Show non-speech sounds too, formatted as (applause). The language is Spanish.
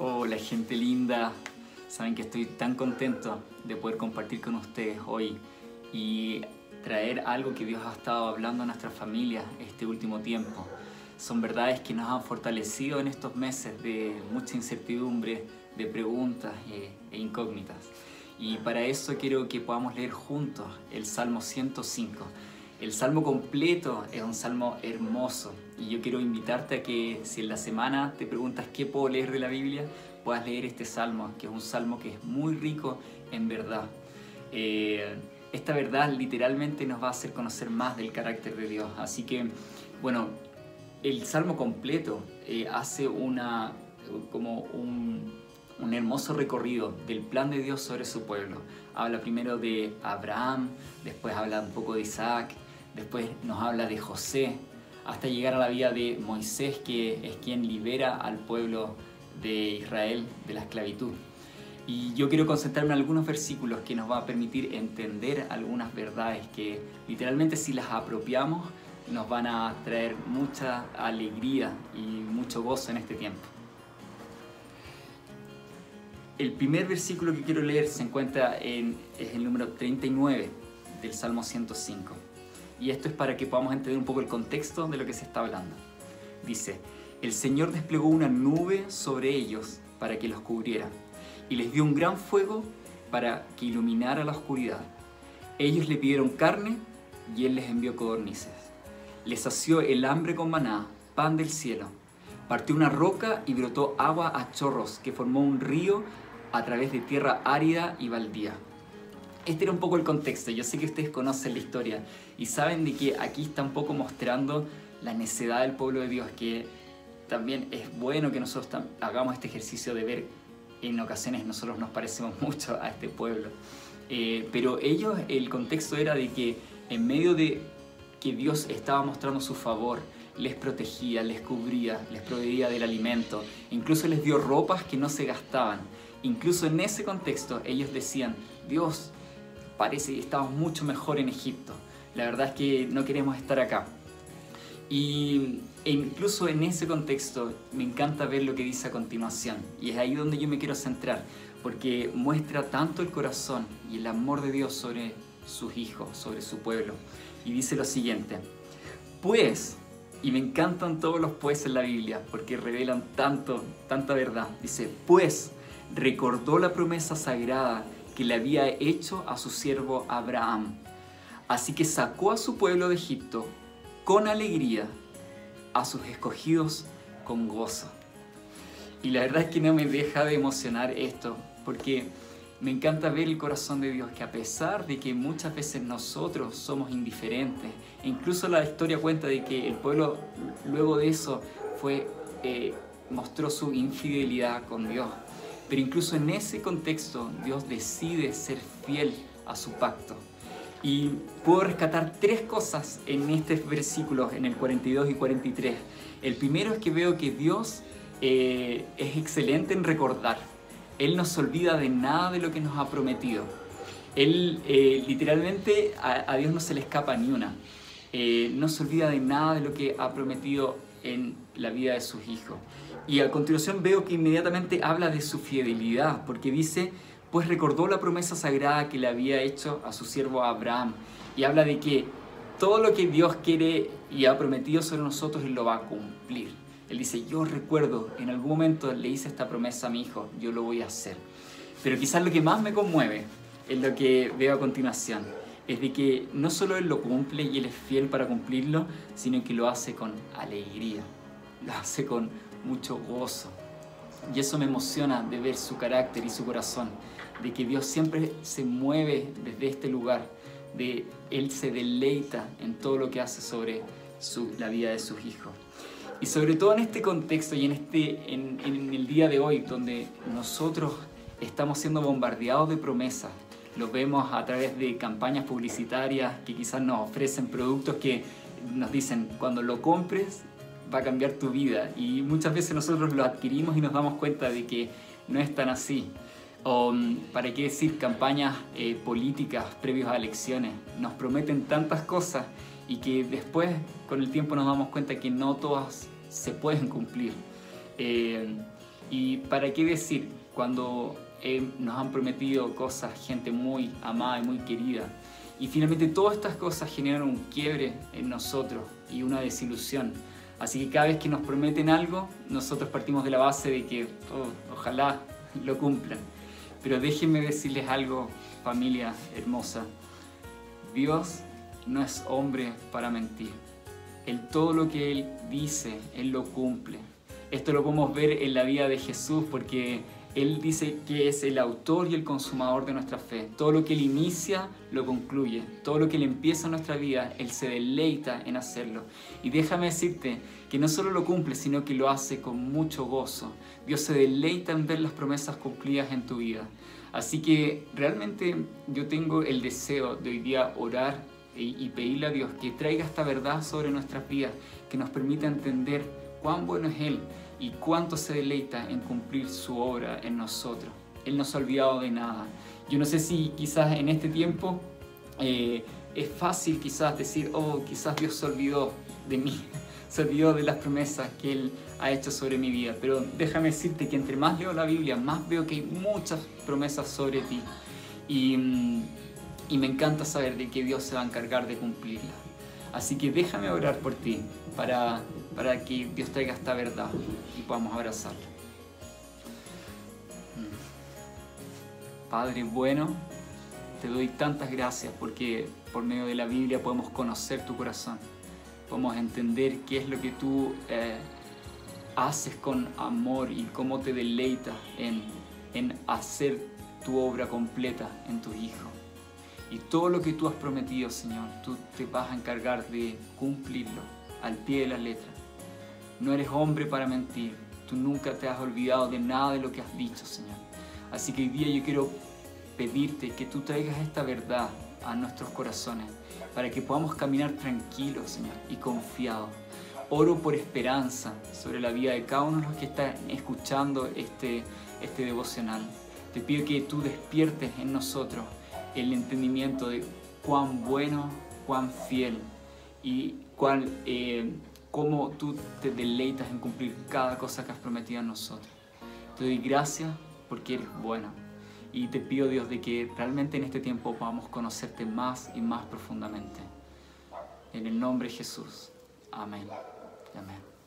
Hola gente linda, saben que estoy tan contento de poder compartir con ustedes hoy y traer algo que Dios ha estado hablando a nuestras familias este último tiempo. Son verdades que nos han fortalecido en estos meses de mucha incertidumbre, de preguntas e, e incógnitas. Y para eso quiero que podamos leer juntos el Salmo 105. El salmo completo es un salmo hermoso y yo quiero invitarte a que si en la semana te preguntas qué puedo leer de la Biblia, puedas leer este salmo, que es un salmo que es muy rico en verdad. Eh, esta verdad literalmente nos va a hacer conocer más del carácter de Dios. Así que, bueno, el salmo completo eh, hace una, como un, un hermoso recorrido del plan de Dios sobre su pueblo. Habla primero de Abraham, después habla un poco de Isaac, después nos habla de José, hasta llegar a la vida de Moisés, que es quien libera al pueblo de Israel de la esclavitud. Y yo quiero concentrarme en algunos versículos que nos va a permitir entender algunas verdades que literalmente si las apropiamos nos van a traer mucha alegría y mucho gozo en este tiempo. El primer versículo que quiero leer se encuentra en es el número 39 del Salmo 105 y esto es para que podamos entender un poco el contexto de lo que se está hablando. Dice, el Señor desplegó una nube sobre ellos para que los cubriera, y les dio un gran fuego para que iluminara la oscuridad. Ellos le pidieron carne, y Él les envió codornices. Les sació el hambre con maná, pan del cielo. Partió una roca y brotó agua a chorros, que formó un río a través de tierra árida y baldía este era un poco el contexto. Yo sé que ustedes conocen la historia y saben de que aquí está un poco mostrando la necedad del pueblo de Dios, que también es bueno que nosotros hagamos este ejercicio de ver en ocasiones nosotros nos parecemos (laughs) mucho a este pueblo. Eh, pero ellos, el contexto era de que en medio de que Dios estaba mostrando su favor, les protegía, les cubría, les proveía del alimento, incluso les dio ropas que no se gastaban. Incluso en ese contexto ellos decían, Dios, parece que estamos mucho mejor en Egipto. La verdad es que no queremos estar acá. Y e incluso en ese contexto me encanta ver lo que dice a continuación. Y es ahí donde yo me quiero centrar, porque muestra tanto el corazón y el amor de Dios sobre sus hijos, sobre su pueblo. Y dice lo siguiente, pues, y me encantan todos los pues en la Biblia, porque revelan tanto, tanta verdad. Dice, pues, recordó la promesa sagrada que le había hecho a su siervo Abraham. Así que sacó a su pueblo de Egipto con alegría, a sus escogidos con gozo. Y la verdad es que no me deja de emocionar esto, porque me encanta ver el corazón de Dios, que a pesar de que muchas veces nosotros somos indiferentes, e incluso la historia cuenta de que el pueblo luego de eso fue, eh, mostró su infidelidad con Dios, pero incluso en ese contexto Dios decide ser fiel a su pacto. Y puedo rescatar tres cosas en estos versículos, en el 42 y 43. El primero es que veo que Dios eh, es excelente en recordar. Él no se olvida de nada de lo que nos ha prometido. Él eh, literalmente a, Dios no se le escapa ni una. Eh, no se olvida de nada de lo que ha prometido en la vida de sus hijos. Y a continuación veo que inmediatamente habla de su fidelidad, porque dice, pues recordó la promesa sagrada que le había hecho a su siervo Abraham. Y habla de que todo lo que Dios quiere y ha prometido sobre nosotros, Él lo va a cumplir. Él dice, yo recuerdo, en algún momento le hice esta promesa a mi hijo, yo lo voy a hacer. Pero quizás lo que más me conmueve es lo que veo a continuación, es de que no solo Él lo cumple y Él es fiel para cumplirlo, sino que lo hace con alegría, lo hace con mucho gozo. Y eso me emociona de ver su carácter y su corazón, de que Dios siempre se mueve desde este lugar, de Él se deleita en todo lo que hace sobre la vida de sus hijos. Y sobre todo en este contexto y en, este, en el día de hoy, donde nosotros estamos siendo bombardeados de promesas, lo vemos a través de campañas publicitarias que quizás nos ofrecen productos que nos dicen, cuando lo compres va a cambiar tu vida. Y muchas veces nosotros lo adquirimos y nos damos cuenta de que no es tan así. O, mm, ¿para qué decir campañas eh, políticas previos a elecciones? Nos prometen tantas cosas y que después con el tiempo nos damos cuenta que no todas se pueden cumplir. Eh, ¿Y para qué decir cuando eh, nos han prometido cosas, gente muy amada y muy querida? Y finalmente todas estas cosas generan un quiebre en nosotros y una desilusión. Así que cada vez que nos prometen algo, nosotros partimos de la base de que oh, ojalá lo cumplan. Pero déjenme decirles algo, familia hermosa. Dios no es hombre para mentir. Él todo lo que Él dice, Él lo cumple. Esto lo podemos ver en la vida de Jesús porque Él dice que es el autor y el consumador de nuestra fe. Todo lo que Él inicia, lo concluye. Todo lo que Él empieza en nuestra vida, Él se deleita en hacerlo. Y déjame decirte que no solo lo cumple, sino que lo hace con mucho gozo. Dios se deleita en ver las promesas cumplidas en tu vida. Así que realmente yo tengo el deseo de hoy día orar y, pedirle a Dios que traiga esta verdad sobre nuestras vidas, que nos permita entender cuán bueno es Él y cuánto se deleita en cumplir su obra en nosotros. Él no se ha olvidado de nada. Yo no sé si quizás en este tiempo eh, es fácil quizás decir, oh, quizás Dios se olvidó de mí, (laughs) se olvidó de las promesas que Él ha hecho sobre mi vida. Pero déjame decirte que entre más leo la Biblia, más veo que hay muchas promesas sobre ti. Y, mm, y me encanta saber de que Dios se va a encargar de cumplirla. Así que déjame orar por ti para, para que Dios traiga esta verdad y podamos abrazarla. Mm. Padre bueno, te doy tantas gracias porque por medio de la Biblia podemos conocer tu corazón, podemos entender qué es lo que tú eh, haces con amor y cómo te deleitas en, en hacer tu obra completa en tu Hijo. Y todo lo que tú has prometido, Señor, tú te vas a encargar de cumplirlo al pie de la letra. No eres hombre para mentir. Tú nunca te has olvidado de nada de lo que has dicho, Señor. Así que hoy día yo quiero pedirte que tú traigas esta verdad a nuestros corazones para que podamos caminar tranquilos, Señor, y confiados. Oro por esperanza sobre la vida de cada uno de los que están escuchando este, este devocional. Te pido que tú despiertes en nosotros el entendimiento de cuán bueno, cuán fiel y cuán, eh, cómo tú te deleitas en cumplir cada cosa que has prometido a nosotros. Te doy gracias porque eres bueno y te pido Dios de que realmente en este tiempo podamos conocerte más y más profundamente. En el nombre de Jesús. Amén. Amén.